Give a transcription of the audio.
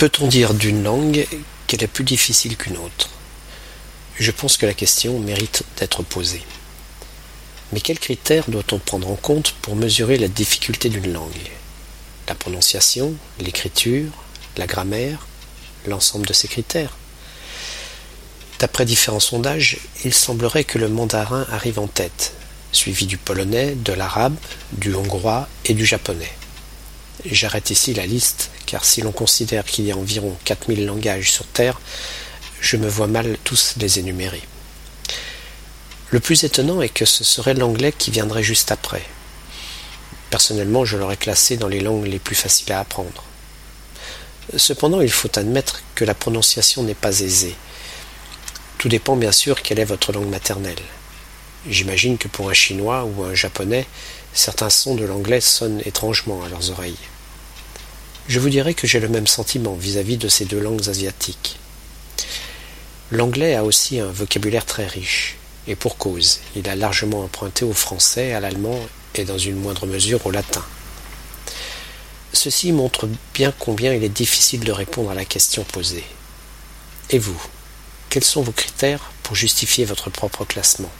Peut-on dire d'une langue qu'elle est plus difficile qu'une autre? Je pense que la question mérite d'être posée. Mais quels critères doit-on prendre en compte pour mesurer la difficulté d'une langue? La prononciation, l'écriture, la grammaire, l'ensemble de ces critères? D'après différents sondages, il semblerait que le mandarin arrive en tête, suivi du polonais, de l'arabe, du hongrois et du japonais. J'arrête ici la liste, car si l'on considère qu'il y a environ 4000 langages sur Terre, je me vois mal tous les énumérer. Le plus étonnant est que ce serait l'anglais qui viendrait juste après. Personnellement, je l'aurais classé dans les langues les plus faciles à apprendre. Cependant, il faut admettre que la prononciation n'est pas aisée. Tout dépend bien sûr quelle est votre langue maternelle. J'imagine que pour un chinois ou un japonais, certains sons de l'anglais sonnent étrangement à leurs oreilles. Je vous dirais que j'ai le même sentiment vis-à-vis de ces deux langues asiatiques. L'anglais a aussi un vocabulaire très riche, et pour cause, il a largement emprunté au français, à l'allemand et dans une moindre mesure au latin. Ceci montre bien combien il est difficile de répondre à la question posée. Et vous Quels sont vos critères pour justifier votre propre classement?